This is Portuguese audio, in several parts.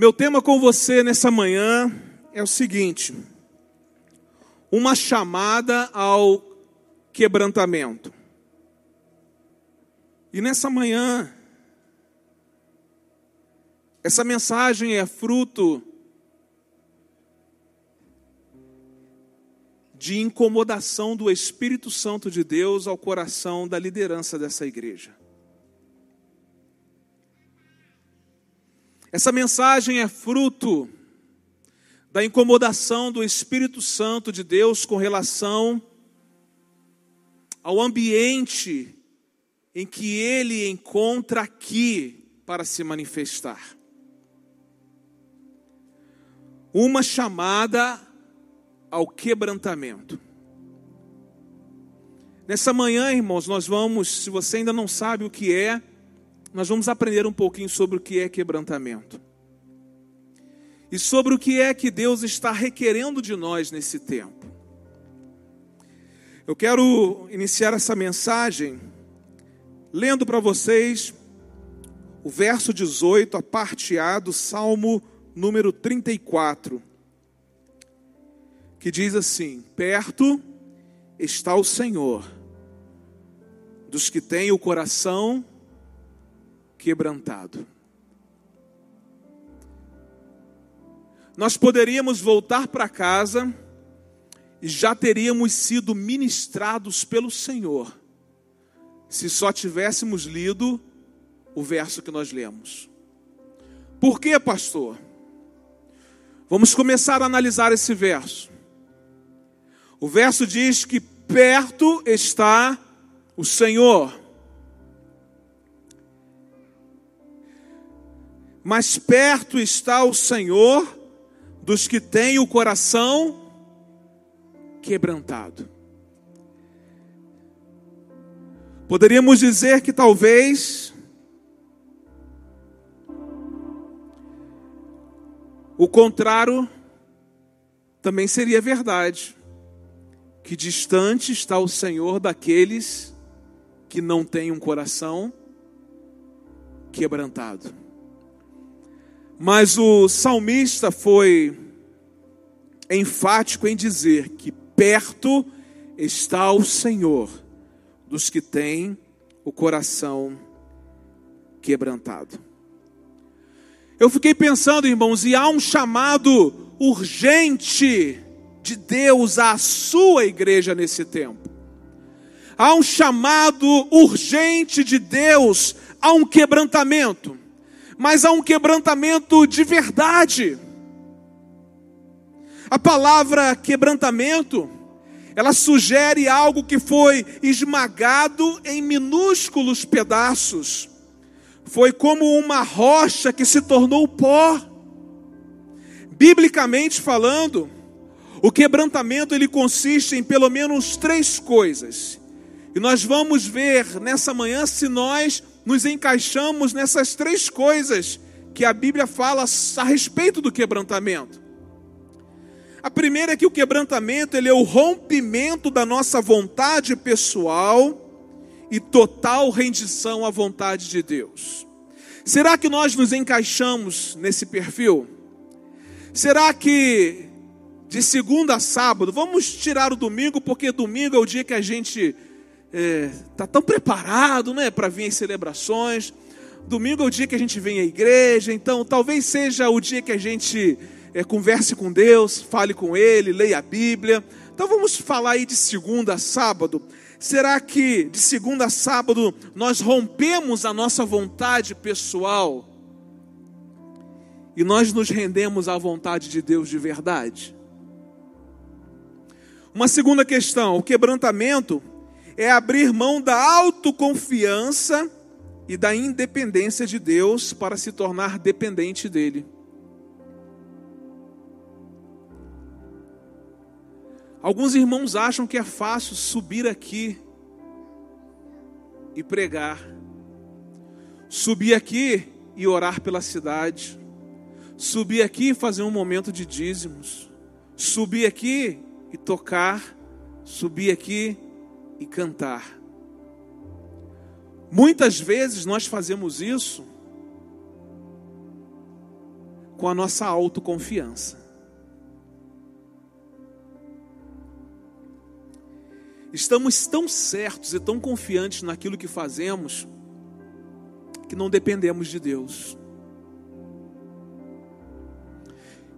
Meu tema com você nessa manhã é o seguinte: uma chamada ao quebrantamento. E nessa manhã, essa mensagem é fruto de incomodação do Espírito Santo de Deus ao coração da liderança dessa igreja. Essa mensagem é fruto da incomodação do Espírito Santo de Deus com relação ao ambiente em que ele encontra aqui para se manifestar. Uma chamada ao quebrantamento. Nessa manhã, irmãos, nós vamos, se você ainda não sabe o que é, nós vamos aprender um pouquinho sobre o que é quebrantamento. E sobre o que é que Deus está requerendo de nós nesse tempo. Eu quero iniciar essa mensagem lendo para vocês o verso 18, a parte A do Salmo número 34 que diz assim: Perto está o Senhor dos que têm o coração quebrantado. Nós poderíamos voltar para casa e já teríamos sido ministrados pelo Senhor, se só tivéssemos lido o verso que nós lemos. Por quê, pastor? Vamos começar a analisar esse verso. O verso diz que perto está o Senhor. Mas perto está o Senhor dos que têm o coração quebrantado. Poderíamos dizer que talvez o contrário também seria verdade que distante está o Senhor daqueles que não têm um coração quebrantado. Mas o salmista foi enfático em dizer que perto está o Senhor dos que têm o coração quebrantado. Eu fiquei pensando, irmãos, e há um chamado urgente de Deus à sua igreja nesse tempo. Há um chamado urgente de Deus a um quebrantamento, mas há um quebrantamento de verdade. A palavra quebrantamento, ela sugere algo que foi esmagado em minúsculos pedaços. Foi como uma rocha que se tornou pó. Biblicamente falando, o quebrantamento ele consiste em pelo menos três coisas. E nós vamos ver nessa manhã se nós nos encaixamos nessas três coisas que a Bíblia fala a respeito do quebrantamento. A primeira é que o quebrantamento ele é o rompimento da nossa vontade pessoal e total rendição à vontade de Deus. Será que nós nos encaixamos nesse perfil? Será que de segunda a sábado, vamos tirar o domingo, porque domingo é o dia que a gente está é, tá tão preparado né, para vir às celebrações. Domingo é o dia que a gente vem à igreja, então talvez seja o dia que a gente é, converse com Deus, fale com Ele, leia a Bíblia. Então vamos falar aí de segunda a sábado. Será que de segunda a sábado nós rompemos a nossa vontade pessoal e nós nos rendemos à vontade de Deus de verdade? Uma segunda questão: o quebrantamento é abrir mão da autoconfiança e da independência de Deus para se tornar dependente dele. Alguns irmãos acham que é fácil subir aqui e pregar, subir aqui e orar pela cidade, subir aqui e fazer um momento de dízimos, subir aqui e tocar, subir aqui e cantar. Muitas vezes nós fazemos isso com a nossa autoconfiança. Estamos tão certos e tão confiantes naquilo que fazemos que não dependemos de Deus.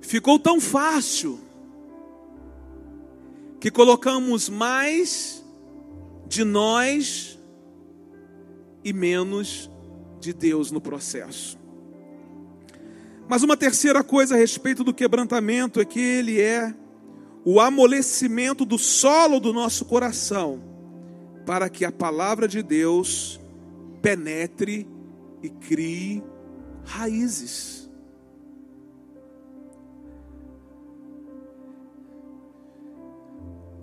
Ficou tão fácil que colocamos mais de nós e menos de Deus no processo. Mas uma terceira coisa a respeito do quebrantamento é que ele é o amolecimento do solo do nosso coração, para que a palavra de Deus penetre e crie raízes.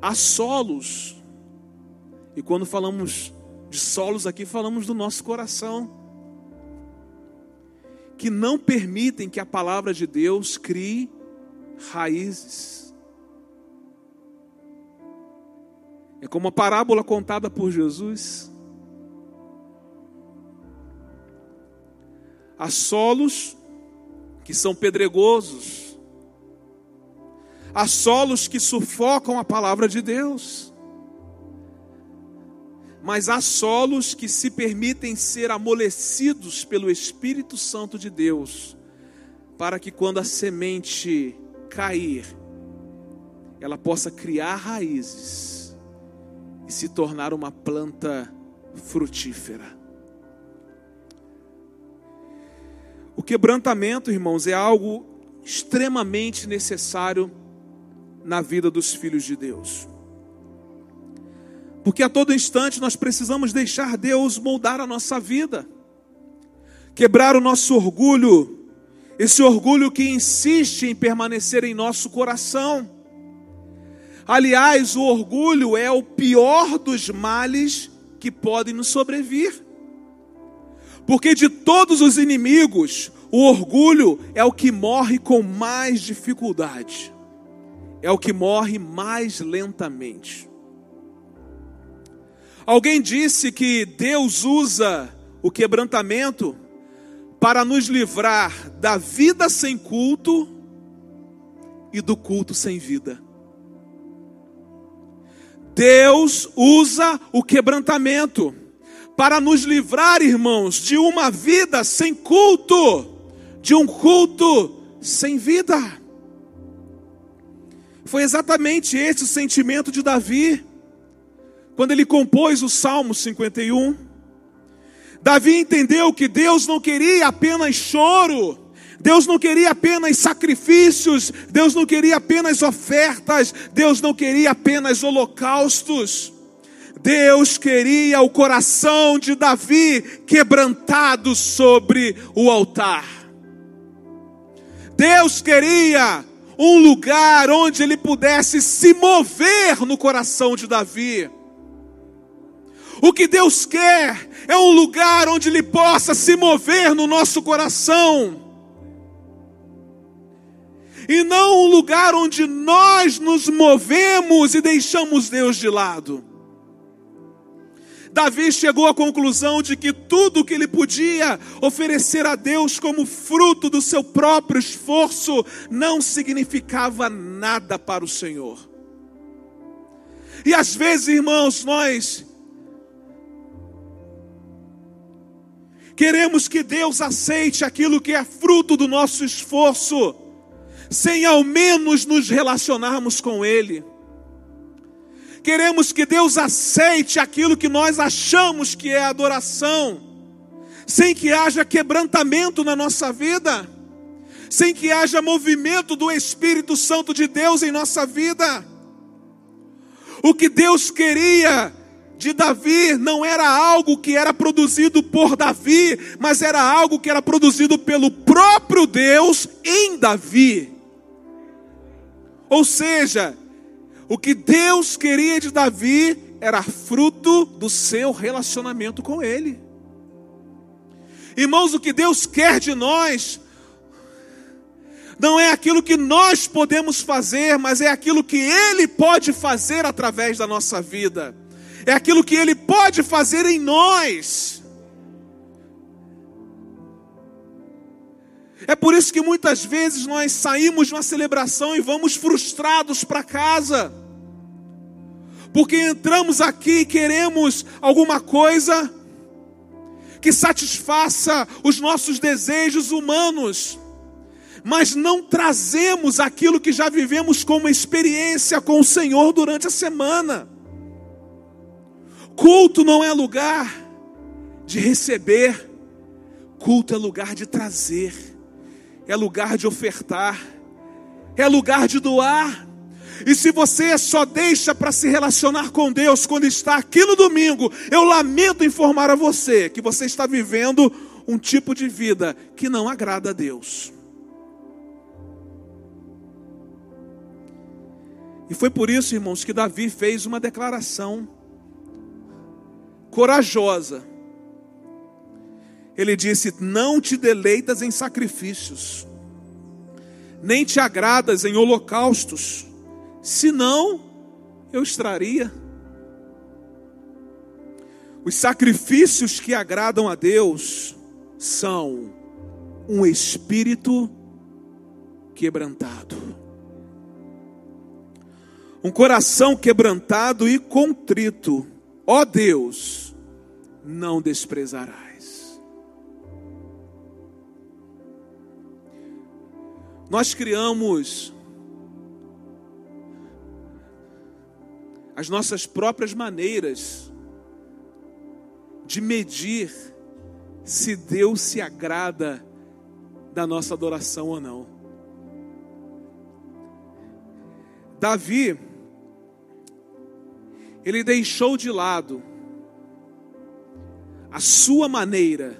há solos. E quando falamos de solos aqui, falamos do nosso coração. Que não permitem que a palavra de Deus crie raízes. É como a parábola contada por Jesus. Há solos que são pedregosos, Há solos que sufocam a palavra de Deus. Mas há solos que se permitem ser amolecidos pelo Espírito Santo de Deus, para que quando a semente cair, ela possa criar raízes e se tornar uma planta frutífera. O quebrantamento, irmãos, é algo extremamente necessário na vida dos filhos de Deus. Porque a todo instante nós precisamos deixar Deus moldar a nossa vida, quebrar o nosso orgulho, esse orgulho que insiste em permanecer em nosso coração. Aliás, o orgulho é o pior dos males que podem nos sobrevir. Porque de todos os inimigos, o orgulho é o que morre com mais dificuldade é o que morre mais lentamente. Alguém disse que Deus usa o quebrantamento para nos livrar da vida sem culto e do culto sem vida. Deus usa o quebrantamento para nos livrar, irmãos, de uma vida sem culto, de um culto sem vida. Foi exatamente esse o sentimento de Davi, quando ele compôs o Salmo 51. Davi entendeu que Deus não queria apenas choro, Deus não queria apenas sacrifícios, Deus não queria apenas ofertas, Deus não queria apenas holocaustos. Deus queria o coração de Davi quebrantado sobre o altar. Deus queria um lugar onde ele pudesse se mover no coração de Davi. O que Deus quer é um lugar onde ele possa se mover no nosso coração. E não um lugar onde nós nos movemos e deixamos Deus de lado. Davi chegou à conclusão de que tudo que ele podia oferecer a Deus como fruto do seu próprio esforço não significava nada para o Senhor. E às vezes, irmãos, nós queremos que Deus aceite aquilo que é fruto do nosso esforço, sem ao menos nos relacionarmos com Ele. Queremos que Deus aceite aquilo que nós achamos que é adoração, sem que haja quebrantamento na nossa vida, sem que haja movimento do Espírito Santo de Deus em nossa vida. O que Deus queria de Davi não era algo que era produzido por Davi, mas era algo que era produzido pelo próprio Deus em Davi. Ou seja, o que Deus queria de Davi era fruto do seu relacionamento com Ele. Irmãos, o que Deus quer de nós não é aquilo que nós podemos fazer, mas é aquilo que Ele pode fazer através da nossa vida, é aquilo que Ele pode fazer em nós. É por isso que muitas vezes nós saímos de uma celebração e vamos frustrados para casa. Porque entramos aqui e queremos alguma coisa que satisfaça os nossos desejos humanos, mas não trazemos aquilo que já vivemos como experiência com o Senhor durante a semana. Culto não é lugar de receber, culto é lugar de trazer, é lugar de ofertar, é lugar de doar. E se você só deixa para se relacionar com Deus quando está aqui no domingo, eu lamento informar a você que você está vivendo um tipo de vida que não agrada a Deus. E foi por isso, irmãos, que Davi fez uma declaração corajosa. Ele disse: Não te deleitas em sacrifícios, nem te agradas em holocaustos senão eu extraria. Os sacrifícios que agradam a Deus são um espírito quebrantado, um coração quebrantado e contrito. Ó Deus, não desprezarás. Nós criamos as nossas próprias maneiras de medir se Deus se agrada da nossa adoração ou não. Davi, ele deixou de lado a sua maneira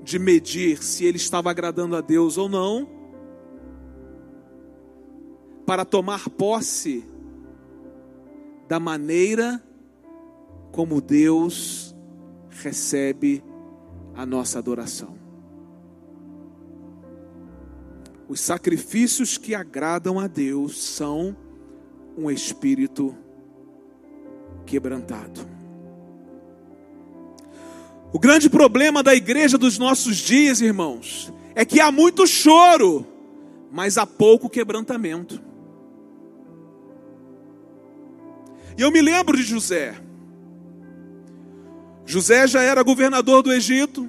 de medir se ele estava agradando a Deus ou não, para tomar posse da maneira como Deus recebe a nossa adoração. Os sacrifícios que agradam a Deus são um espírito quebrantado. O grande problema da igreja dos nossos dias, irmãos, é que há muito choro, mas há pouco quebrantamento. E eu me lembro de José. José já era governador do Egito.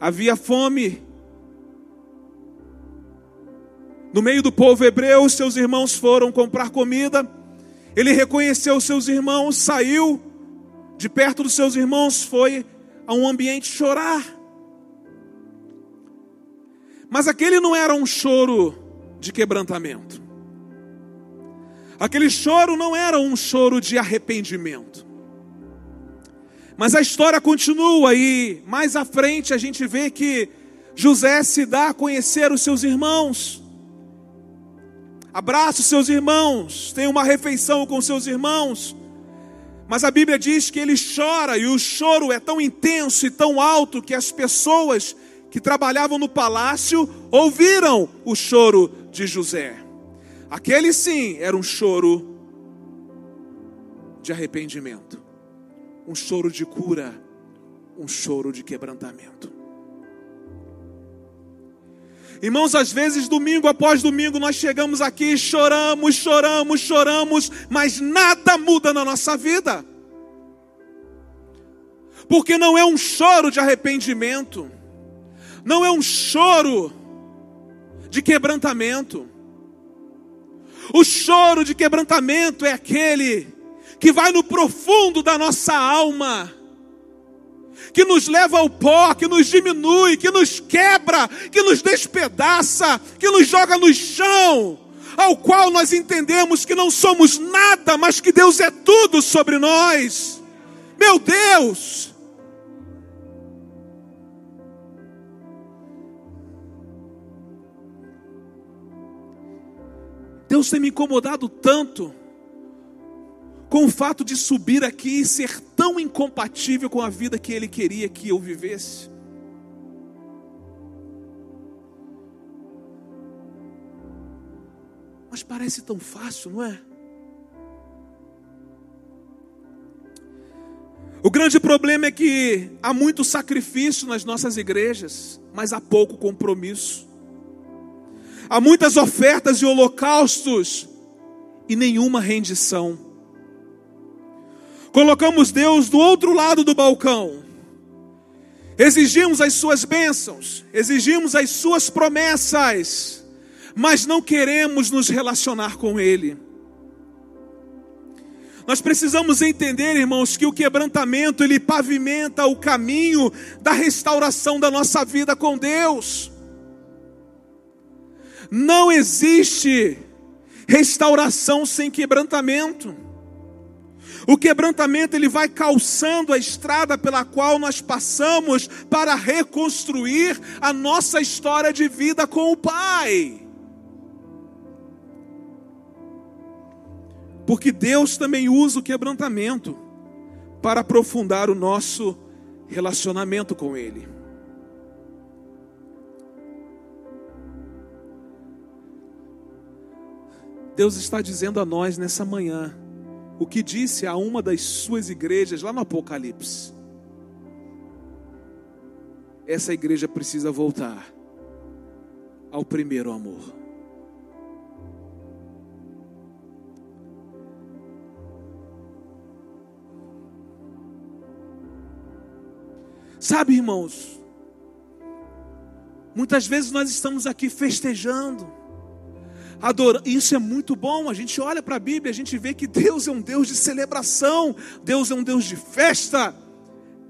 Havia fome. No meio do povo hebreu, seus irmãos foram comprar comida. Ele reconheceu seus irmãos, saiu de perto dos seus irmãos, foi a um ambiente chorar. Mas aquele não era um choro de quebrantamento. Aquele choro não era um choro de arrependimento. Mas a história continua e mais à frente a gente vê que José se dá a conhecer os seus irmãos. Abraça os seus irmãos, tem uma refeição com seus irmãos. Mas a Bíblia diz que ele chora e o choro é tão intenso e tão alto que as pessoas que trabalhavam no palácio ouviram o choro de José. Aquele sim era um choro de arrependimento, um choro de cura, um choro de quebrantamento. Irmãos, às vezes, domingo após domingo, nós chegamos aqui, choramos, choramos, choramos, mas nada muda na nossa vida. Porque não é um choro de arrependimento, não é um choro de quebrantamento. O choro de quebrantamento é aquele que vai no profundo da nossa alma, que nos leva ao pó, que nos diminui, que nos quebra, que nos despedaça, que nos joga no chão, ao qual nós entendemos que não somos nada, mas que Deus é tudo sobre nós. Meu Deus! Deus tem me incomodado tanto com o fato de subir aqui e ser tão incompatível com a vida que Ele queria que eu vivesse. Mas parece tão fácil, não é? O grande problema é que há muito sacrifício nas nossas igrejas, mas há pouco compromisso. Há muitas ofertas e holocaustos e nenhuma rendição. Colocamos Deus do outro lado do balcão. Exigimos as suas bênçãos, exigimos as suas promessas, mas não queremos nos relacionar com Ele. Nós precisamos entender, irmãos, que o quebrantamento ele pavimenta o caminho da restauração da nossa vida com Deus. Não existe restauração sem quebrantamento. O quebrantamento ele vai calçando a estrada pela qual nós passamos para reconstruir a nossa história de vida com o Pai. Porque Deus também usa o quebrantamento para aprofundar o nosso relacionamento com Ele. Deus está dizendo a nós nessa manhã o que disse a uma das suas igrejas lá no Apocalipse. Essa igreja precisa voltar ao primeiro amor. Sabe, irmãos, muitas vezes nós estamos aqui festejando, adorando, isso é muito bom. A gente olha para a Bíblia, a gente vê que Deus é um Deus de celebração, Deus é um Deus de festa,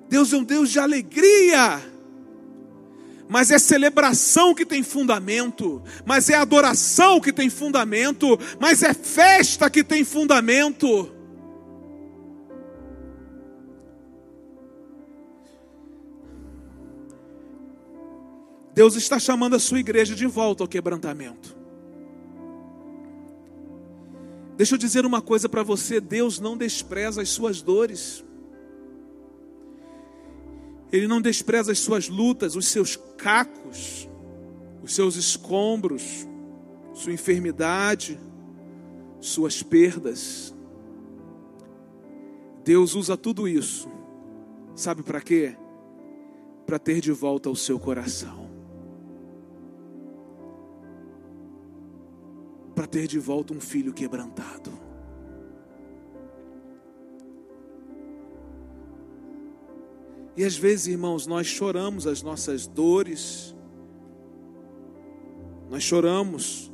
Deus é um Deus de alegria. Mas é celebração que tem fundamento, mas é adoração que tem fundamento, mas é festa que tem fundamento. Deus está chamando a sua igreja de volta ao quebrantamento. Deixa eu dizer uma coisa para você: Deus não despreza as suas dores, Ele não despreza as suas lutas, os seus cacos, os seus escombros, sua enfermidade, suas perdas. Deus usa tudo isso, sabe para quê? Para ter de volta o seu coração. Para ter de volta um filho quebrantado. E às vezes, irmãos, nós choramos as nossas dores, nós choramos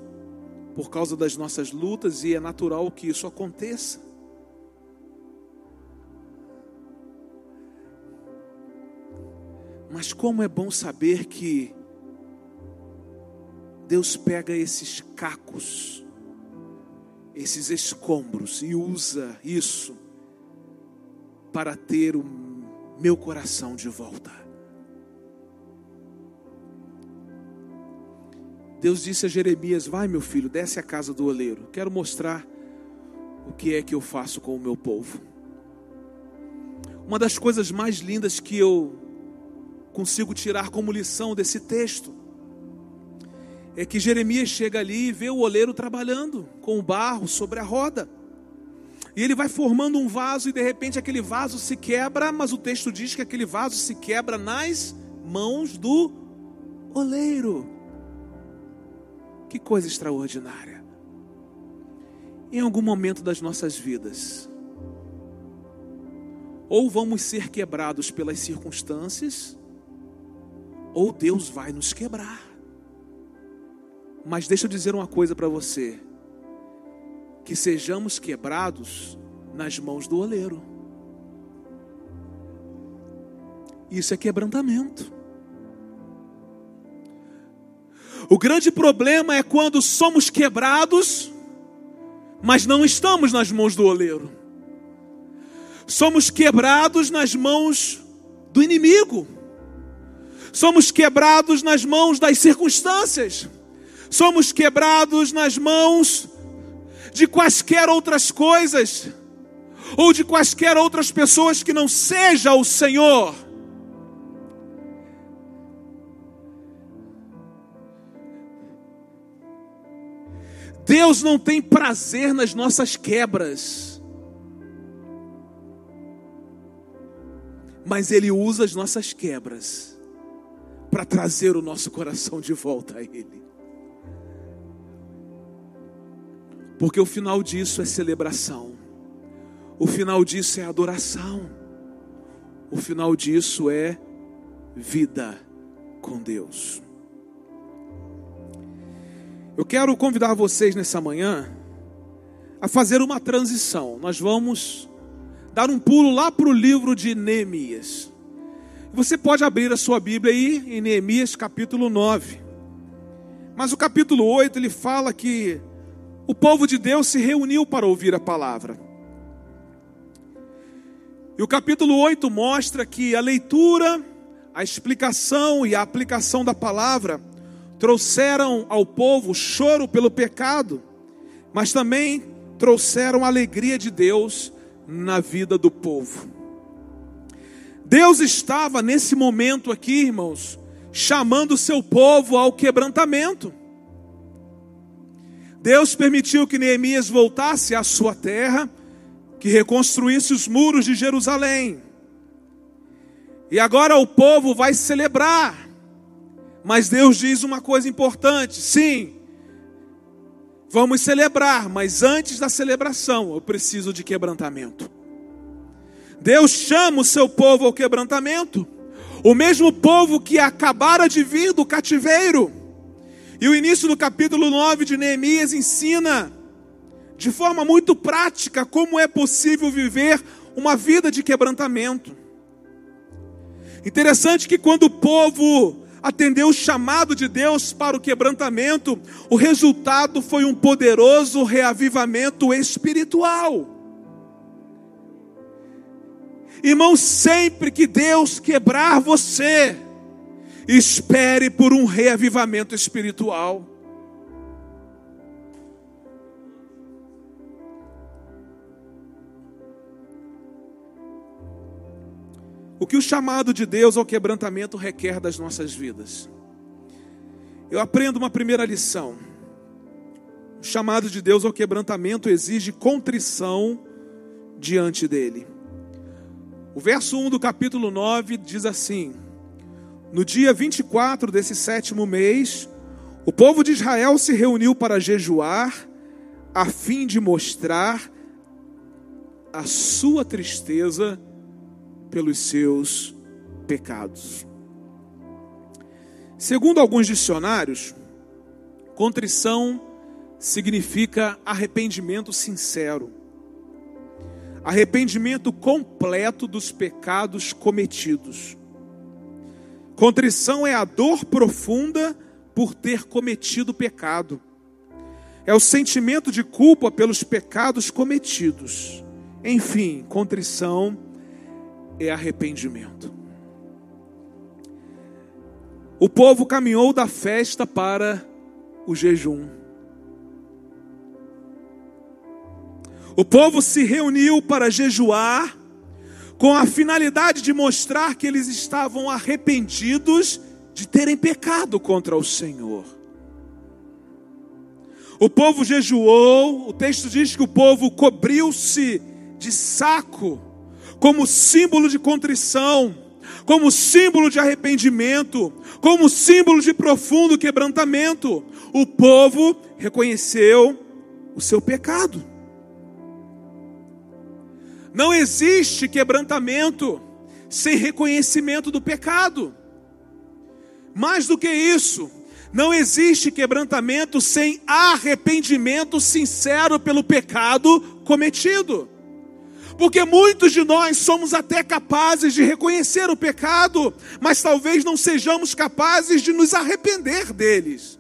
por causa das nossas lutas e é natural que isso aconteça. Mas como é bom saber que Deus pega esses cacos, esses escombros e usa isso para ter o meu coração de volta. Deus disse a Jeremias: Vai, meu filho, desce à casa do oleiro. Quero mostrar o que é que eu faço com o meu povo. Uma das coisas mais lindas que eu consigo tirar como lição desse texto é que Jeremias chega ali e vê o oleiro trabalhando com o barro sobre a roda. E ele vai formando um vaso e de repente aquele vaso se quebra, mas o texto diz que aquele vaso se quebra nas mãos do oleiro. Que coisa extraordinária. Em algum momento das nossas vidas, ou vamos ser quebrados pelas circunstâncias, ou Deus vai nos quebrar. Mas deixa eu dizer uma coisa para você: que sejamos quebrados nas mãos do oleiro. Isso é quebrantamento. O grande problema é quando somos quebrados, mas não estamos nas mãos do oleiro. Somos quebrados nas mãos do inimigo. Somos quebrados nas mãos das circunstâncias somos quebrados nas mãos de quaisquer outras coisas, ou de quaisquer outras pessoas que não seja o Senhor. Deus não tem prazer nas nossas quebras. mas Ele usa as nossas quebras para trazer o nosso coração de volta a Ele. Porque o final disso é celebração, o final disso é adoração, o final disso é vida com Deus. Eu quero convidar vocês nessa manhã a fazer uma transição. Nós vamos dar um pulo lá para o livro de Neemias. Você pode abrir a sua Bíblia aí em Neemias capítulo 9. Mas o capítulo 8 ele fala que o povo de Deus se reuniu para ouvir a palavra. E o capítulo 8 mostra que a leitura, a explicação e a aplicação da palavra trouxeram ao povo choro pelo pecado, mas também trouxeram a alegria de Deus na vida do povo. Deus estava nesse momento aqui, irmãos, chamando o seu povo ao quebrantamento. Deus permitiu que Neemias voltasse à sua terra, que reconstruísse os muros de Jerusalém. E agora o povo vai celebrar. Mas Deus diz uma coisa importante: sim, vamos celebrar, mas antes da celebração eu preciso de quebrantamento. Deus chama o seu povo ao quebrantamento, o mesmo povo que acabara de vir do cativeiro. E o início do capítulo 9 de Neemias ensina, de forma muito prática, como é possível viver uma vida de quebrantamento. Interessante que quando o povo atendeu o chamado de Deus para o quebrantamento, o resultado foi um poderoso reavivamento espiritual. Irmão, sempre que Deus quebrar você, espere por um reavivamento espiritual. O que o chamado de Deus ao quebrantamento requer das nossas vidas? Eu aprendo uma primeira lição. O chamado de Deus ao quebrantamento exige contrição diante dele. O verso 1 do capítulo 9 diz assim: No dia 24 desse sétimo mês, o povo de Israel se reuniu para jejuar, a fim de mostrar a sua tristeza pelos seus pecados. Segundo alguns dicionários, contrição significa arrependimento sincero, arrependimento completo dos pecados cometidos. Contrição é a dor profunda por ter cometido pecado, é o sentimento de culpa pelos pecados cometidos. Enfim, contrição é arrependimento. O povo caminhou da festa para o jejum. O povo se reuniu para jejuar com a finalidade de mostrar que eles estavam arrependidos de terem pecado contra o Senhor. O povo jejuou, o texto diz que o povo cobriu-se de saco como símbolo de contrição, como símbolo de arrependimento, como símbolo de profundo quebrantamento. O povo reconheceu o seu pecado. Não existe quebrantamento sem reconhecimento do pecado. Mais do que isso, não existe quebrantamento sem arrependimento sincero pelo pecado cometido. Porque muitos de nós somos até capazes de reconhecer o pecado, mas talvez não sejamos capazes de nos arrepender deles.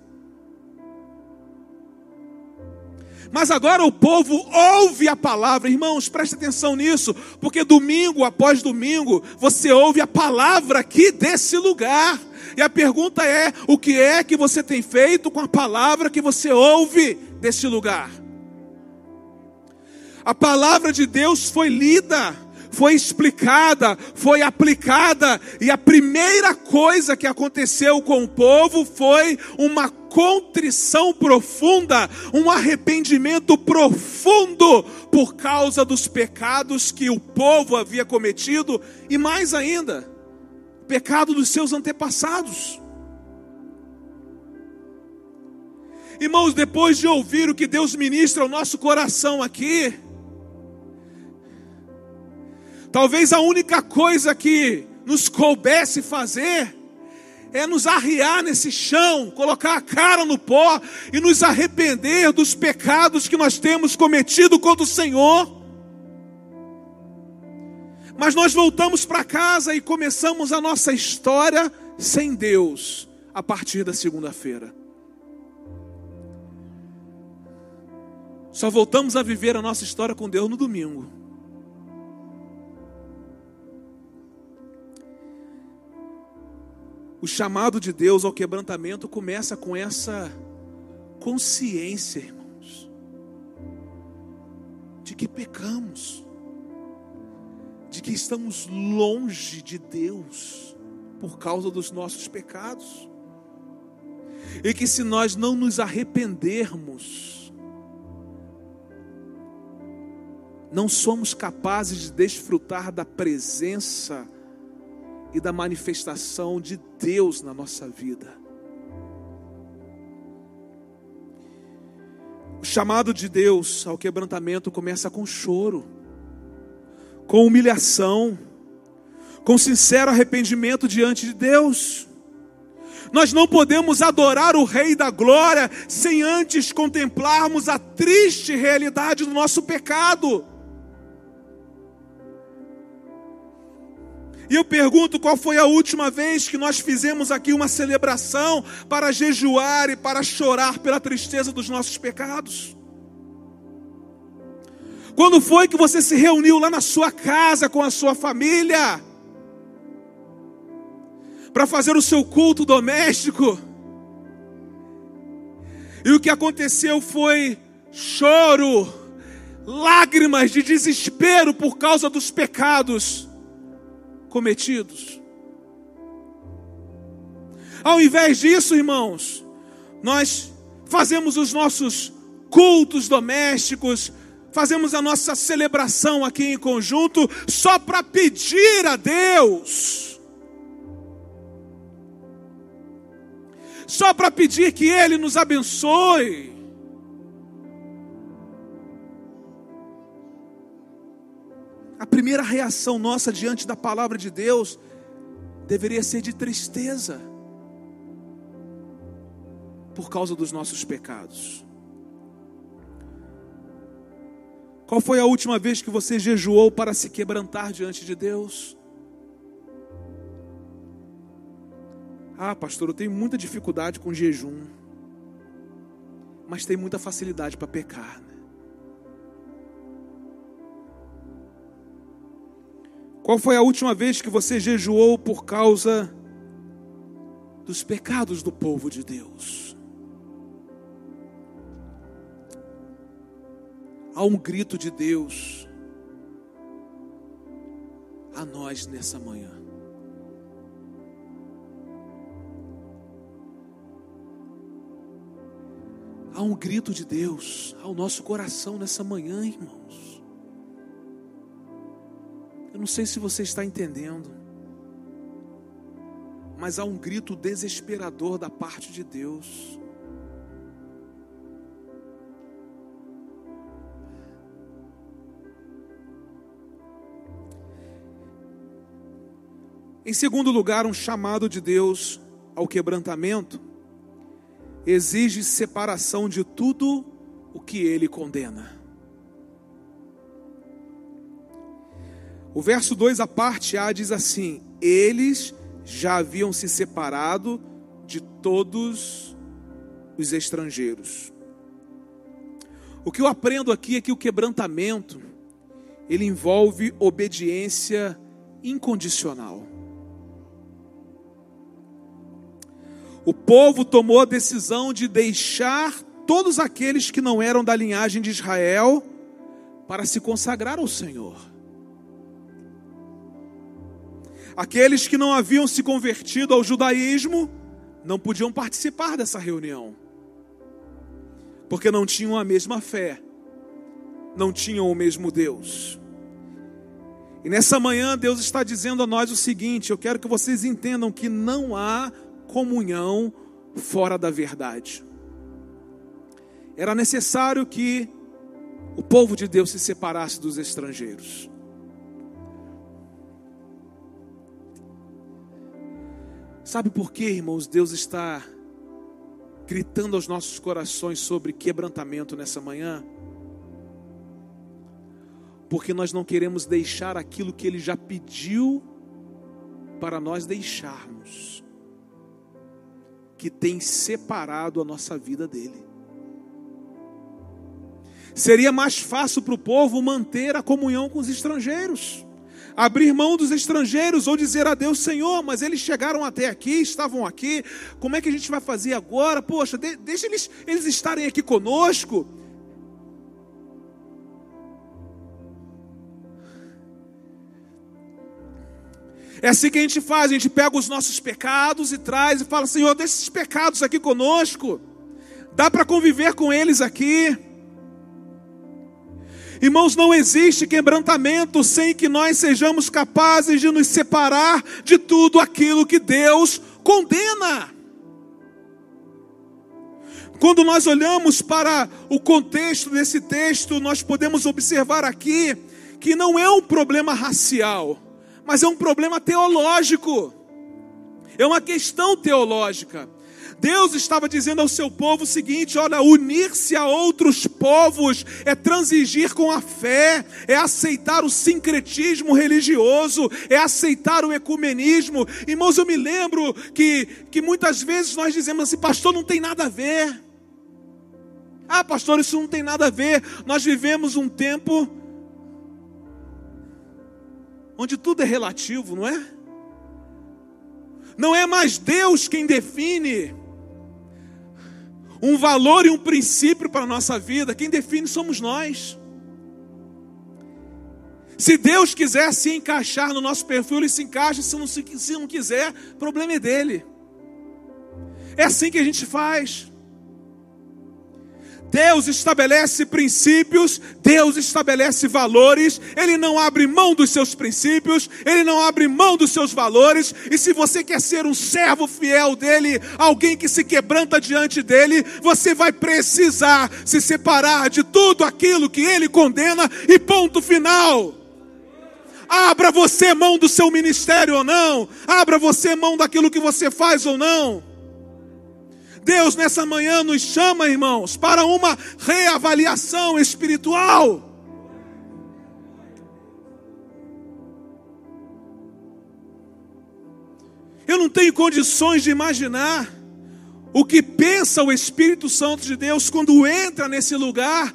Mas agora o povo ouve a palavra, irmãos, preste atenção nisso, porque domingo após domingo você ouve a palavra aqui desse lugar. E a pergunta é: o que é que você tem feito com a palavra que você ouve desse lugar? A palavra de Deus foi lida, foi explicada, foi aplicada, e a primeira coisa que aconteceu com o povo foi uma contrição profunda, um arrependimento profundo por causa dos pecados que o povo havia cometido e mais ainda, pecado dos seus antepassados. Irmãos, depois de ouvir o que Deus ministra ao nosso coração aqui, talvez a única coisa que nos coubesse fazer é nos arriar nesse chão, colocar a cara no pó e nos arrepender dos pecados que nós temos cometido contra o Senhor. Mas nós voltamos para casa e começamos a nossa história sem Deus a partir da segunda-feira. Só voltamos a viver a nossa história com Deus no domingo. O chamado de Deus ao quebrantamento começa com essa consciência, irmãos, de que pecamos, de que estamos longe de Deus por causa dos nossos pecados, e que se nós não nos arrependermos, não somos capazes de desfrutar da presença e da manifestação de Deus na nossa vida. O chamado de Deus ao quebrantamento começa com choro, com humilhação, com sincero arrependimento diante de Deus. Nós não podemos adorar o Rei da Glória sem antes contemplarmos a triste realidade do nosso pecado. E eu pergunto qual foi a última vez que nós fizemos aqui uma celebração para jejuar e para chorar pela tristeza dos nossos pecados? Quando foi que você se reuniu lá na sua casa com a sua família? Para fazer o seu culto doméstico? E o que aconteceu foi choro, lágrimas de desespero por causa dos pecados cometidos. Ao invés disso, irmãos, nós fazemos os nossos cultos domésticos, fazemos a nossa celebração aqui em conjunto só para pedir a Deus. Só para pedir que Ele nos abençoe. Primeira reação nossa diante da palavra de Deus deveria ser de tristeza por causa dos nossos pecados. Qual foi a última vez que você jejuou para se quebrantar diante de Deus? Ah, pastor, eu tenho muita dificuldade com jejum, mas tenho muita facilidade para pecar. Qual foi a última vez que você jejuou por causa dos pecados do povo de Deus? Há um grito de Deus a nós nessa manhã. Há um grito de Deus ao nosso coração nessa manhã, irmãos. Eu não sei se você está entendendo, mas há um grito desesperador da parte de Deus. Em segundo lugar, um chamado de Deus ao quebrantamento exige separação de tudo o que ele condena. O verso 2, a parte A, diz assim: Eles já haviam se separado de todos os estrangeiros. O que eu aprendo aqui é que o quebrantamento ele envolve obediência incondicional. O povo tomou a decisão de deixar todos aqueles que não eram da linhagem de Israel para se consagrar ao Senhor. Aqueles que não haviam se convertido ao judaísmo não podiam participar dessa reunião, porque não tinham a mesma fé, não tinham o mesmo Deus. E nessa manhã Deus está dizendo a nós o seguinte: eu quero que vocês entendam que não há comunhão fora da verdade. Era necessário que o povo de Deus se separasse dos estrangeiros. Sabe por que, irmãos, Deus está gritando aos nossos corações sobre quebrantamento nessa manhã? Porque nós não queremos deixar aquilo que Ele já pediu para nós deixarmos, que tem separado a nossa vida dele. Seria mais fácil para o povo manter a comunhão com os estrangeiros, abrir mão dos estrangeiros ou dizer a Deus, Senhor, mas eles chegaram até aqui, estavam aqui, como é que a gente vai fazer agora? Poxa, de, deixa eles, eles estarem aqui conosco. É assim que a gente faz, a gente pega os nossos pecados e traz e fala, Senhor, deixa esses pecados aqui conosco, dá para conviver com eles aqui. Irmãos, não existe quebrantamento sem que nós sejamos capazes de nos separar de tudo aquilo que Deus condena. Quando nós olhamos para o contexto desse texto, nós podemos observar aqui que não é um problema racial, mas é um problema teológico. É uma questão teológica. Deus estava dizendo ao seu povo o seguinte: olha, unir-se a outros povos é transigir com a fé, é aceitar o sincretismo religioso, é aceitar o ecumenismo. Irmãos, eu me lembro que, que muitas vezes nós dizemos assim, pastor, não tem nada a ver. Ah, pastor, isso não tem nada a ver. Nós vivemos um tempo onde tudo é relativo, não é? Não é mais Deus quem define um valor e um princípio para a nossa vida, quem define somos nós. Se Deus quiser se encaixar no nosso perfil, ele se encaixa, se não, se não quiser, problema é dele. É assim que a gente faz. Deus estabelece princípios, Deus estabelece valores, Ele não abre mão dos seus princípios, Ele não abre mão dos seus valores, e se você quer ser um servo fiel dEle, alguém que se quebranta diante dEle, você vai precisar se separar de tudo aquilo que Ele condena, e ponto final. Abra você mão do seu ministério ou não, abra você mão daquilo que você faz ou não. Deus nessa manhã nos chama, irmãos, para uma reavaliação espiritual. Eu não tenho condições de imaginar o que pensa o Espírito Santo de Deus quando entra nesse lugar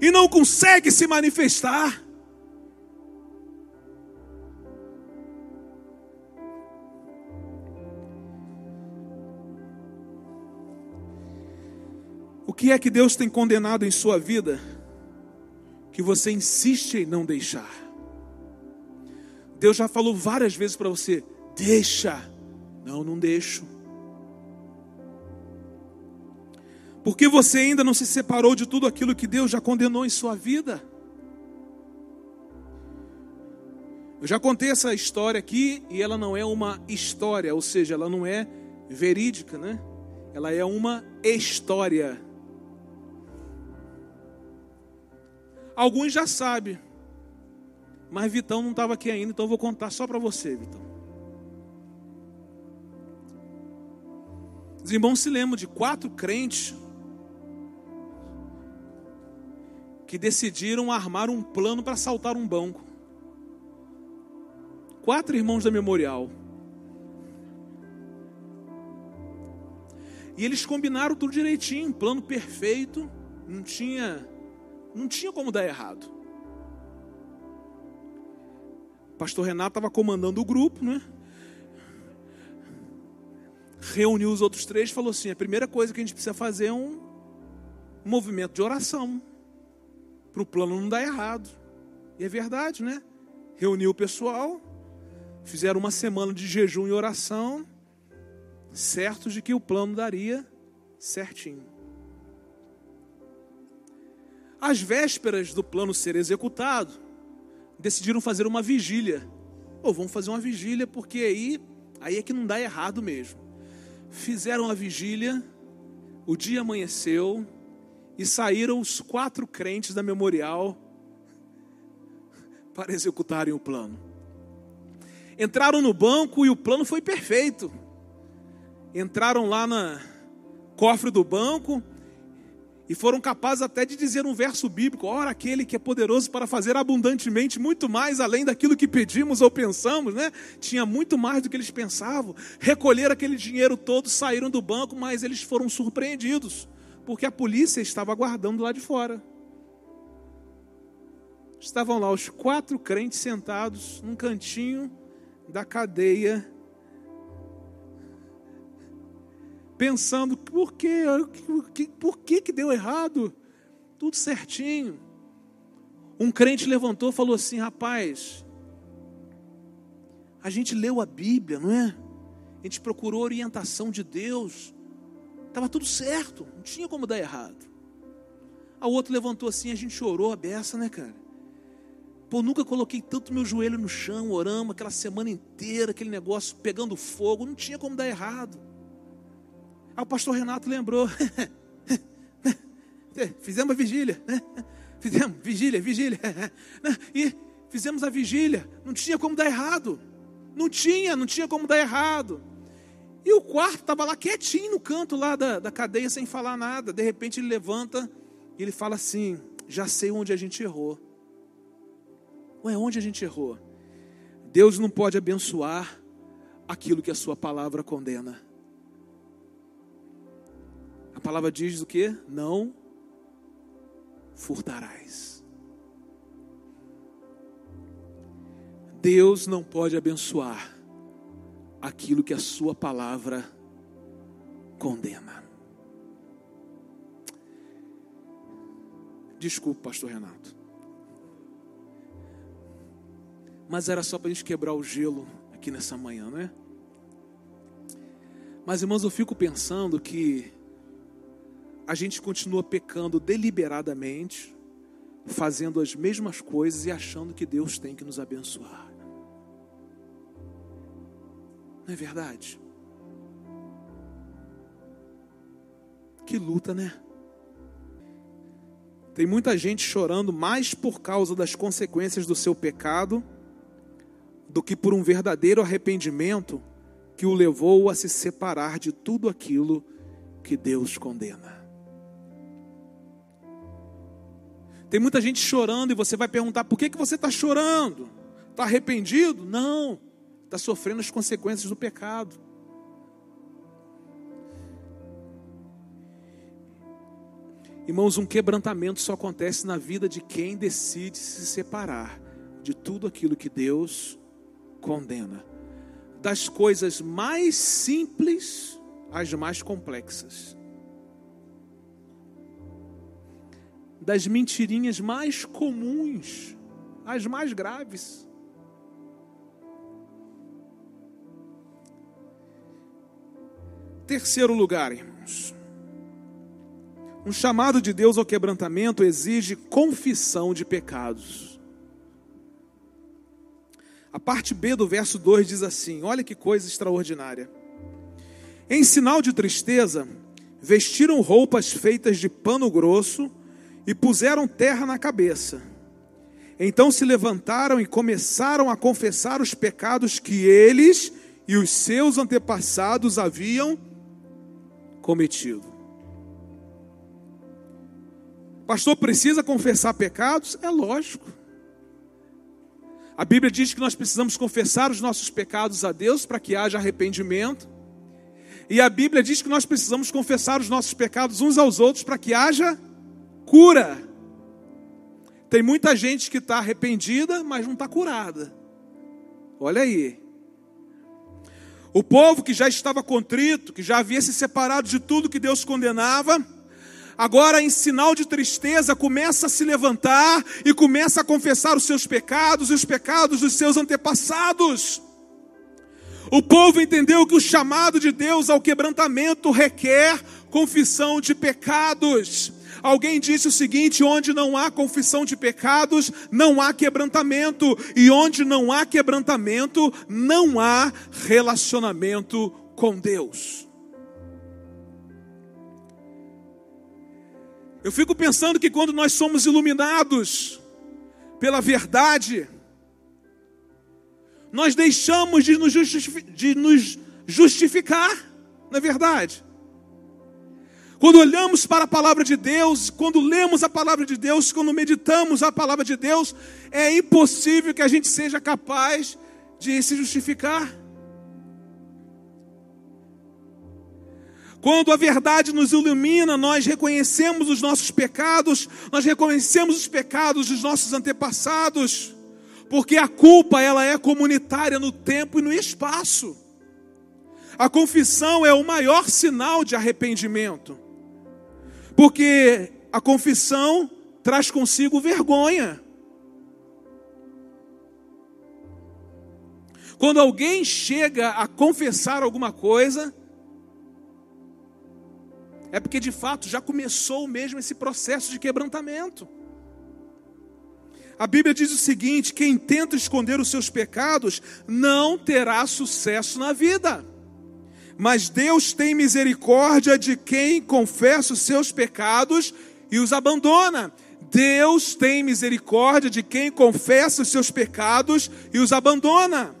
e não consegue se manifestar. O que é que Deus tem condenado em sua vida que você insiste em não deixar? Deus já falou várias vezes para você: deixa. Não, não deixo. Porque você ainda não se separou de tudo aquilo que Deus já condenou em sua vida? Eu já contei essa história aqui e ela não é uma história, ou seja, ela não é verídica, né? Ela é uma história. Alguns já sabem. Mas Vitão não estava aqui ainda, então eu vou contar só para você, Vitão. Os irmãos se lembram de quatro crentes que decidiram armar um plano para assaltar um banco. Quatro irmãos da memorial. E eles combinaram tudo direitinho, plano perfeito, não tinha não tinha como dar errado. O pastor Renato estava comandando o grupo, né? Reuniu os outros três e falou assim: a primeira coisa que a gente precisa fazer é um movimento de oração. Para o plano não dar errado. E é verdade, né? Reuniu o pessoal, fizeram uma semana de jejum e oração. certos de que o plano daria certinho. Às vésperas do plano ser executado, decidiram fazer uma vigília. Ou oh, vamos fazer uma vigília porque aí, aí é que não dá errado mesmo. Fizeram a vigília, o dia amanheceu e saíram os quatro crentes da memorial para executarem o plano. Entraram no banco e o plano foi perfeito. Entraram lá no cofre do banco, e foram capazes até de dizer um verso bíblico: ora, aquele que é poderoso para fazer abundantemente muito mais além daquilo que pedimos ou pensamos, né? Tinha muito mais do que eles pensavam. Recolheram aquele dinheiro todo, saíram do banco, mas eles foram surpreendidos, porque a polícia estava aguardando lá de fora. Estavam lá os quatro crentes sentados num cantinho da cadeia pensando por quê? Por que, que deu errado? Tudo certinho. Um crente levantou e falou assim: rapaz, a gente leu a Bíblia, não é? A gente procurou orientação de Deus, estava tudo certo, não tinha como dar errado. A outro levantou assim, a gente chorou a beça, né, cara? Pô, nunca coloquei tanto meu joelho no chão, oramos aquela semana inteira, aquele negócio pegando fogo, não tinha como dar errado. Aí o pastor Renato lembrou. Fizemos a vigília. Fizemos vigília, vigília. E fizemos a vigília. Não tinha como dar errado. Não tinha, não tinha como dar errado. E o quarto estava lá quietinho no canto lá da, da cadeia, sem falar nada. De repente ele levanta e ele fala assim: Já sei onde a gente errou. Ué, onde a gente errou? Deus não pode abençoar aquilo que a sua palavra condena palavra diz o que? Não furtarás. Deus não pode abençoar aquilo que a sua palavra condena. Desculpa, pastor Renato. Mas era só para a gente quebrar o gelo aqui nessa manhã, não é? Mas, irmãos, eu fico pensando que a gente continua pecando deliberadamente, fazendo as mesmas coisas e achando que Deus tem que nos abençoar. Não é verdade? Que luta, né? Tem muita gente chorando mais por causa das consequências do seu pecado do que por um verdadeiro arrependimento que o levou a se separar de tudo aquilo que Deus condena. Tem muita gente chorando e você vai perguntar: por que, que você está chorando? Está arrependido? Não, está sofrendo as consequências do pecado. Irmãos, um quebrantamento só acontece na vida de quem decide se separar de tudo aquilo que Deus condena. Das coisas mais simples às mais complexas. Das mentirinhas mais comuns às mais graves. Terceiro lugar, irmãos. Um chamado de Deus ao quebrantamento exige confissão de pecados. A parte B do verso 2 diz assim: olha que coisa extraordinária. Em sinal de tristeza, vestiram roupas feitas de pano grosso e puseram terra na cabeça. Então se levantaram e começaram a confessar os pecados que eles e os seus antepassados haviam cometido. Pastor, precisa confessar pecados? É lógico. A Bíblia diz que nós precisamos confessar os nossos pecados a Deus para que haja arrependimento. E a Bíblia diz que nós precisamos confessar os nossos pecados uns aos outros para que haja cura. Tem muita gente que está arrependida, mas não está curada. Olha aí. O povo que já estava contrito, que já havia se separado de tudo que Deus condenava, agora em sinal de tristeza começa a se levantar e começa a confessar os seus pecados e os pecados dos seus antepassados. O povo entendeu que o chamado de Deus ao quebrantamento requer confissão de pecados. Alguém disse o seguinte: onde não há confissão de pecados, não há quebrantamento, e onde não há quebrantamento, não há relacionamento com Deus. Eu fico pensando que quando nós somos iluminados pela verdade, nós deixamos de nos, de nos justificar, na é verdade. Quando olhamos para a palavra de Deus, quando lemos a palavra de Deus, quando meditamos a palavra de Deus, é impossível que a gente seja capaz de se justificar. Quando a verdade nos ilumina, nós reconhecemos os nossos pecados, nós reconhecemos os pecados dos nossos antepassados, porque a culpa ela é comunitária no tempo e no espaço. A confissão é o maior sinal de arrependimento. Porque a confissão traz consigo vergonha. Quando alguém chega a confessar alguma coisa, é porque de fato já começou mesmo esse processo de quebrantamento. A Bíblia diz o seguinte: quem tenta esconder os seus pecados não terá sucesso na vida. Mas Deus tem misericórdia de quem confessa os seus pecados e os abandona. Deus tem misericórdia de quem confessa os seus pecados e os abandona.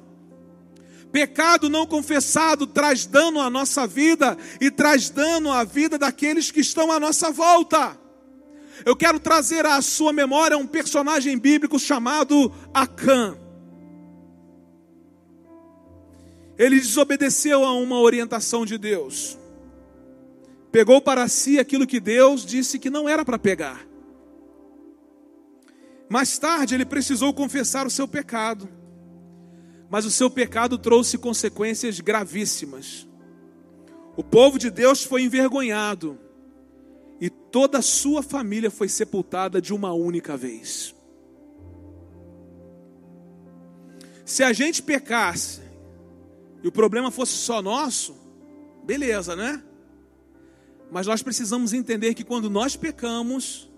Pecado não confessado traz dano à nossa vida e traz dano à vida daqueles que estão à nossa volta. Eu quero trazer à sua memória um personagem bíblico chamado Acã. Ele desobedeceu a uma orientação de Deus. Pegou para si aquilo que Deus disse que não era para pegar. Mais tarde ele precisou confessar o seu pecado mas o seu pecado trouxe consequências gravíssimas. O povo de Deus foi envergonhado e toda a sua família foi sepultada de uma única vez. Se a gente pecasse e o problema fosse só nosso, beleza, né? Mas nós precisamos entender que quando nós pecamos,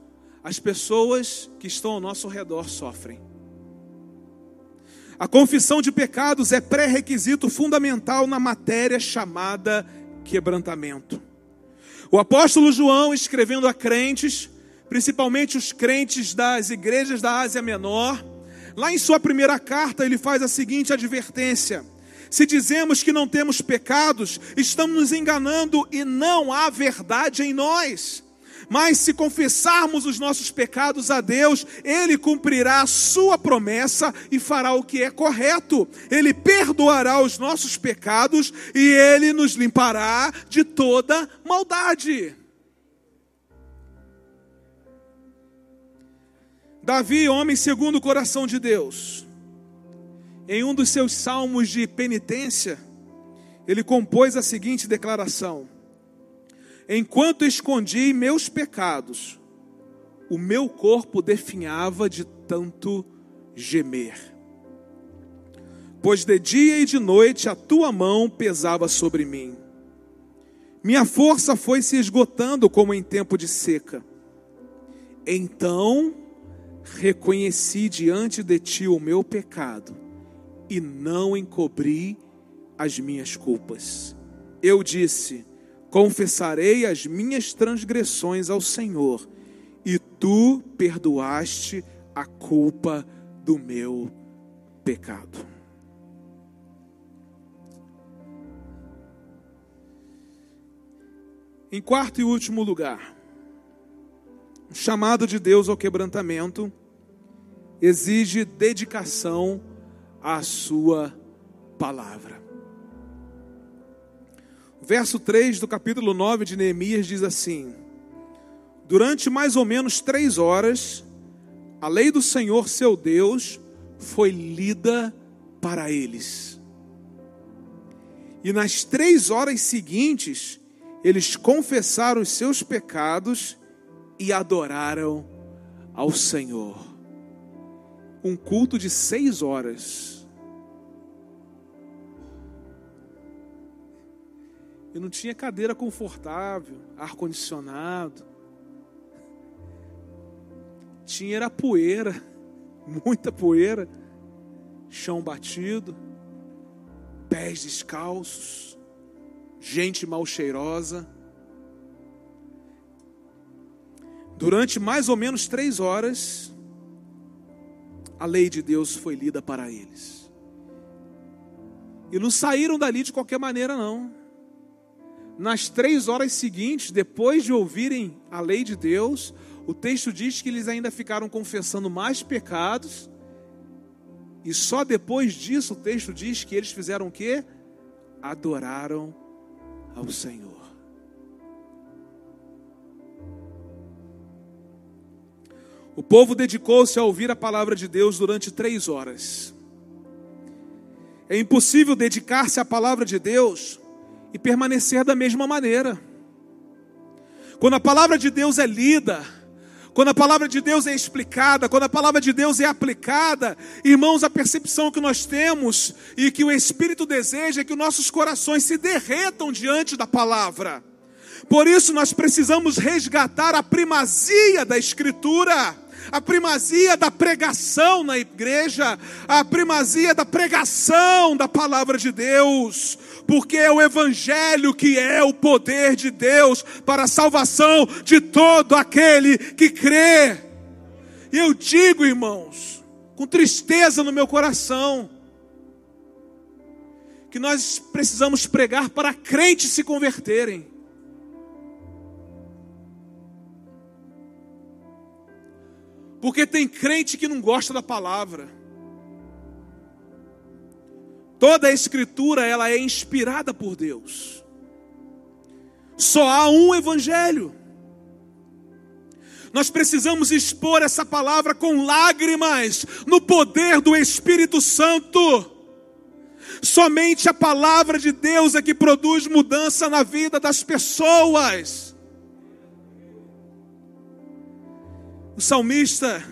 as pessoas que estão ao nosso redor sofrem. A confissão de pecados é pré-requisito fundamental na matéria chamada quebrantamento. O apóstolo João, escrevendo a crentes, principalmente os crentes das igrejas da Ásia Menor, lá em sua primeira carta, ele faz a seguinte advertência: Se dizemos que não temos pecados, estamos nos enganando e não há verdade em nós. Mas se confessarmos os nossos pecados a Deus, Ele cumprirá a sua promessa e fará o que é correto. Ele perdoará os nossos pecados e Ele nos limpará de toda maldade. Davi, homem segundo o coração de Deus, em um dos seus salmos de penitência, ele compôs a seguinte declaração: Enquanto escondi meus pecados, o meu corpo definhava de tanto gemer. Pois de dia e de noite a tua mão pesava sobre mim. Minha força foi se esgotando como em tempo de seca. Então reconheci diante de ti o meu pecado e não encobri as minhas culpas. Eu disse: confessarei as minhas transgressões ao Senhor, e tu perdoaste a culpa do meu pecado. Em quarto e último lugar, o chamado de Deus ao quebrantamento exige dedicação à Sua palavra. Verso 3 do capítulo 9 de Neemias diz assim: Durante mais ou menos três horas, a lei do Senhor seu Deus foi lida para eles. E nas três horas seguintes, eles confessaram os seus pecados e adoraram ao Senhor. Um culto de seis horas E não tinha cadeira confortável, ar-condicionado. Tinha era poeira, muita poeira, chão batido, pés descalços, gente mal cheirosa. Durante mais ou menos três horas, a lei de Deus foi lida para eles. E não saíram dali de qualquer maneira, não. Nas três horas seguintes, depois de ouvirem a lei de Deus, o texto diz que eles ainda ficaram confessando mais pecados. E só depois disso o texto diz que eles fizeram o quê? Adoraram ao Senhor. O povo dedicou-se a ouvir a palavra de Deus durante três horas. É impossível dedicar-se à palavra de Deus e permanecer da mesma maneira. Quando a palavra de Deus é lida, quando a palavra de Deus é explicada, quando a palavra de Deus é aplicada, irmãos, a percepção que nós temos e que o Espírito deseja é que nossos corações se derretam diante da palavra. Por isso nós precisamos resgatar a primazia da Escritura a primazia da pregação na igreja, a primazia da pregação da palavra de Deus, porque é o Evangelho que é o poder de Deus para a salvação de todo aquele que crê. E eu digo, irmãos, com tristeza no meu coração, que nós precisamos pregar para crentes se converterem. Porque tem crente que não gosta da palavra. Toda a escritura ela é inspirada por Deus. Só há um evangelho. Nós precisamos expor essa palavra com lágrimas no poder do Espírito Santo. Somente a palavra de Deus é que produz mudança na vida das pessoas. O salmista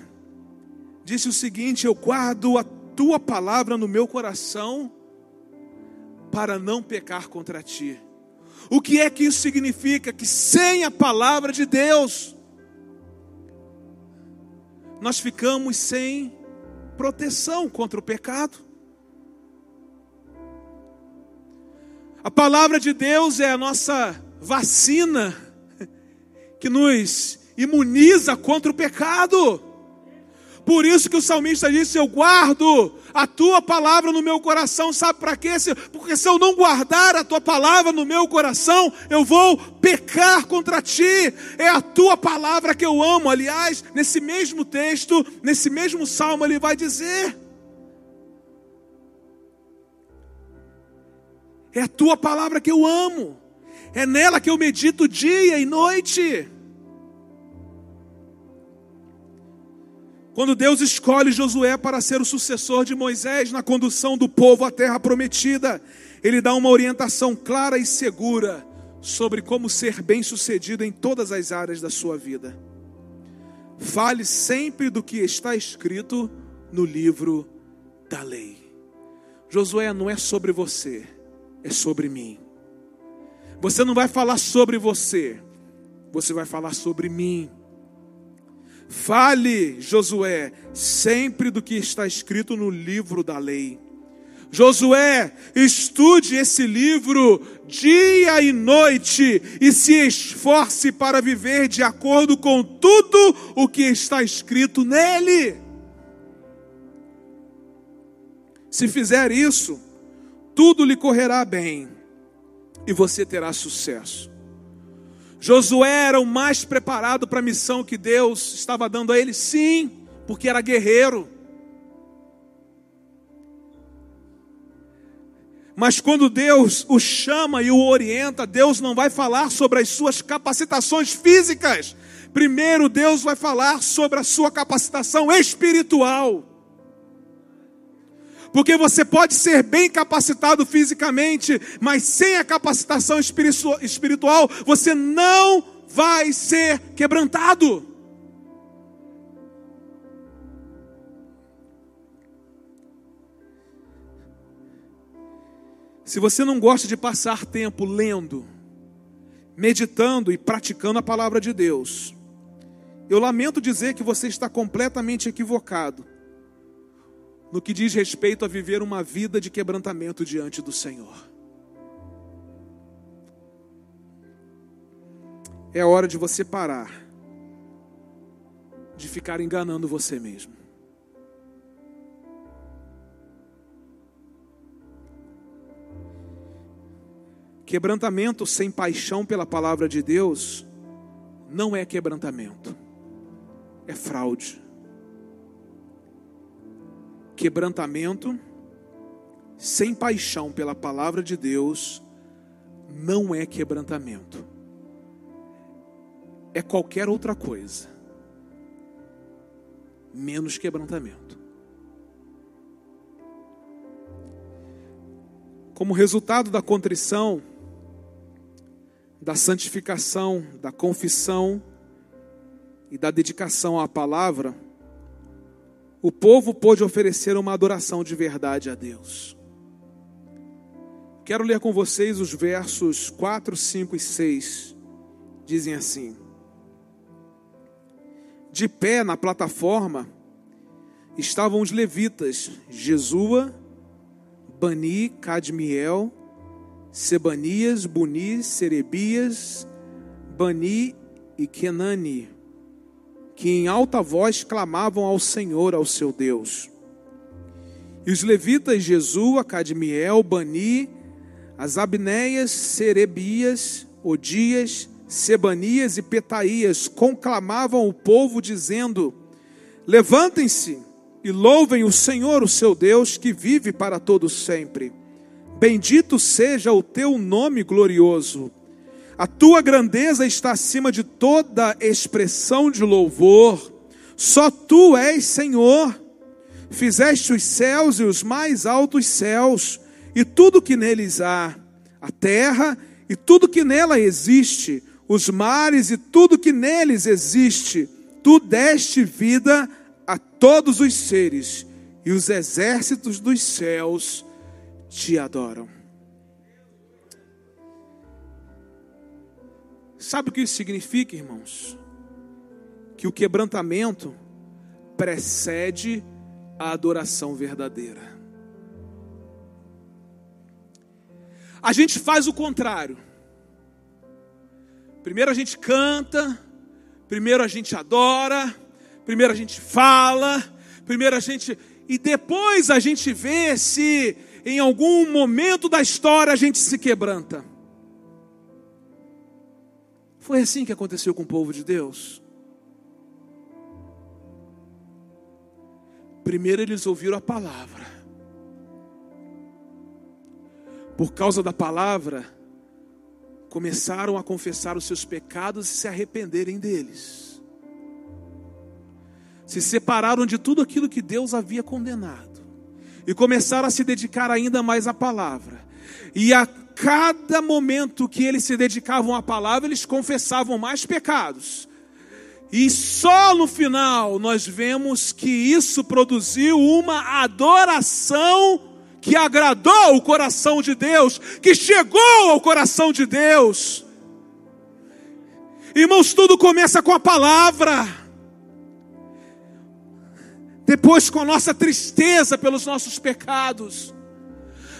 disse o seguinte: Eu guardo a tua palavra no meu coração para não pecar contra ti. O que é que isso significa? Que sem a palavra de Deus, nós ficamos sem proteção contra o pecado. A palavra de Deus é a nossa vacina que nos imuniza contra o pecado. Por isso que o salmista disse: Eu guardo a tua palavra no meu coração. Sabe para quê? Porque se eu não guardar a tua palavra no meu coração, eu vou pecar contra ti. É a tua palavra que eu amo. Aliás, nesse mesmo texto, nesse mesmo salmo, ele vai dizer: É a tua palavra que eu amo. É nela que eu medito dia e noite. Quando Deus escolhe Josué para ser o sucessor de Moisés na condução do povo à terra prometida, ele dá uma orientação clara e segura sobre como ser bem-sucedido em todas as áreas da sua vida. Fale sempre do que está escrito no livro da lei. Josué não é sobre você, é sobre mim. Você não vai falar sobre você, você vai falar sobre mim. Fale, Josué, sempre do que está escrito no livro da lei. Josué, estude esse livro dia e noite e se esforce para viver de acordo com tudo o que está escrito nele. Se fizer isso, tudo lhe correrá bem e você terá sucesso. Josué era o mais preparado para a missão que Deus estava dando a ele? Sim, porque era guerreiro. Mas quando Deus o chama e o orienta, Deus não vai falar sobre as suas capacitações físicas. Primeiro, Deus vai falar sobre a sua capacitação espiritual. Porque você pode ser bem capacitado fisicamente, mas sem a capacitação espiritual, você não vai ser quebrantado. Se você não gosta de passar tempo lendo, meditando e praticando a palavra de Deus, eu lamento dizer que você está completamente equivocado no que diz respeito a viver uma vida de quebrantamento diante do Senhor. É hora de você parar de ficar enganando você mesmo. Quebrantamento sem paixão pela palavra de Deus não é quebrantamento, é fraude. Quebrantamento sem paixão pela palavra de Deus não é quebrantamento, é qualquer outra coisa, menos quebrantamento. Como resultado da contrição, da santificação, da confissão e da dedicação à palavra, o povo pôde oferecer uma adoração de verdade a Deus. Quero ler com vocês os versos 4, 5 e 6. Dizem assim: De pé na plataforma estavam os levitas, Jesua, Bani, Cadmiel, Sebanias, Buni, Serebias, Bani e Kenani, que em alta voz clamavam ao Senhor, ao seu Deus. E os levitas Jesua, Cadmiel, Bani, as Abneias, Serebias, Odias, Sebanias e Petaías conclamavam o povo, dizendo: Levantem-se e louvem o Senhor, o seu Deus, que vive para todo sempre. Bendito seja o teu nome glorioso. A tua grandeza está acima de toda expressão de louvor. Só tu és Senhor. Fizeste os céus e os mais altos céus, e tudo que neles há, a terra e tudo que nela existe, os mares e tudo que neles existe. Tu deste vida a todos os seres, e os exércitos dos céus te adoram. Sabe o que isso significa, irmãos? Que o quebrantamento precede a adoração verdadeira. A gente faz o contrário. Primeiro a gente canta, primeiro a gente adora, primeiro a gente fala, primeiro a gente. E depois a gente vê se em algum momento da história a gente se quebranta. Foi assim que aconteceu com o povo de Deus. Primeiro eles ouviram a palavra. Por causa da palavra, começaram a confessar os seus pecados e se arrependerem deles. Se separaram de tudo aquilo que Deus havia condenado e começaram a se dedicar ainda mais à palavra. E a cada momento que eles se dedicavam à palavra, eles confessavam mais pecados. E só no final nós vemos que isso produziu uma adoração que agradou o coração de Deus, que chegou ao coração de Deus. Irmãos, tudo começa com a palavra depois com a nossa tristeza pelos nossos pecados,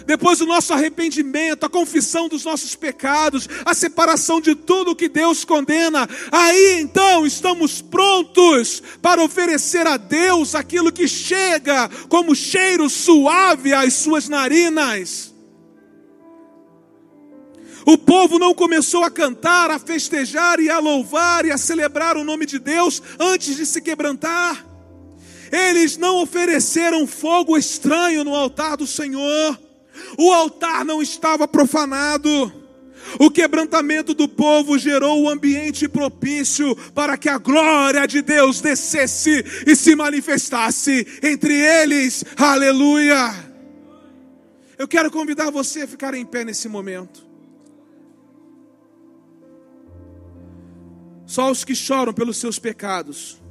depois o nosso arrependimento, a confissão dos nossos pecados, a separação de tudo que Deus condena, aí então estamos prontos para oferecer a Deus aquilo que chega como cheiro suave às suas narinas. O povo não começou a cantar, a festejar e a louvar e a celebrar o nome de Deus antes de se quebrantar. Eles não ofereceram fogo estranho no altar do Senhor. O altar não estava profanado. O quebrantamento do povo gerou o um ambiente propício para que a glória de Deus descesse e se manifestasse entre eles. Aleluia! Eu quero convidar você a ficar em pé nesse momento. Só os que choram pelos seus pecados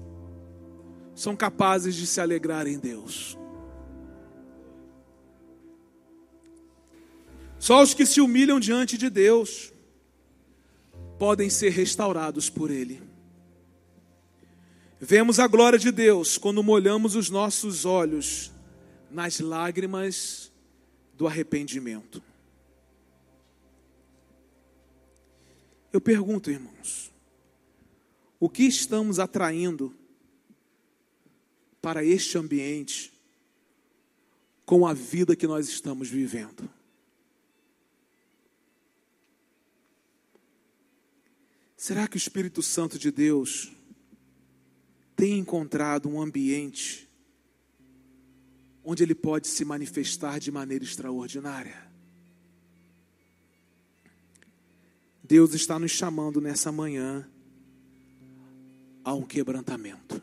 são capazes de se alegrar em Deus. Só os que se humilham diante de Deus podem ser restaurados por Ele. Vemos a glória de Deus quando molhamos os nossos olhos nas lágrimas do arrependimento. Eu pergunto, irmãos, o que estamos atraindo para este ambiente com a vida que nós estamos vivendo? Será que o Espírito Santo de Deus tem encontrado um ambiente onde ele pode se manifestar de maneira extraordinária? Deus está nos chamando nessa manhã a um quebrantamento.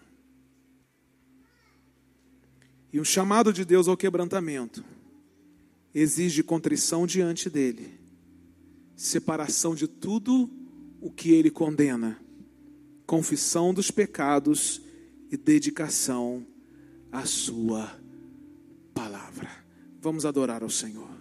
E um chamado de Deus ao quebrantamento exige contrição diante dele, separação de tudo o que ele condena, confissão dos pecados e dedicação à sua palavra. Vamos adorar ao Senhor.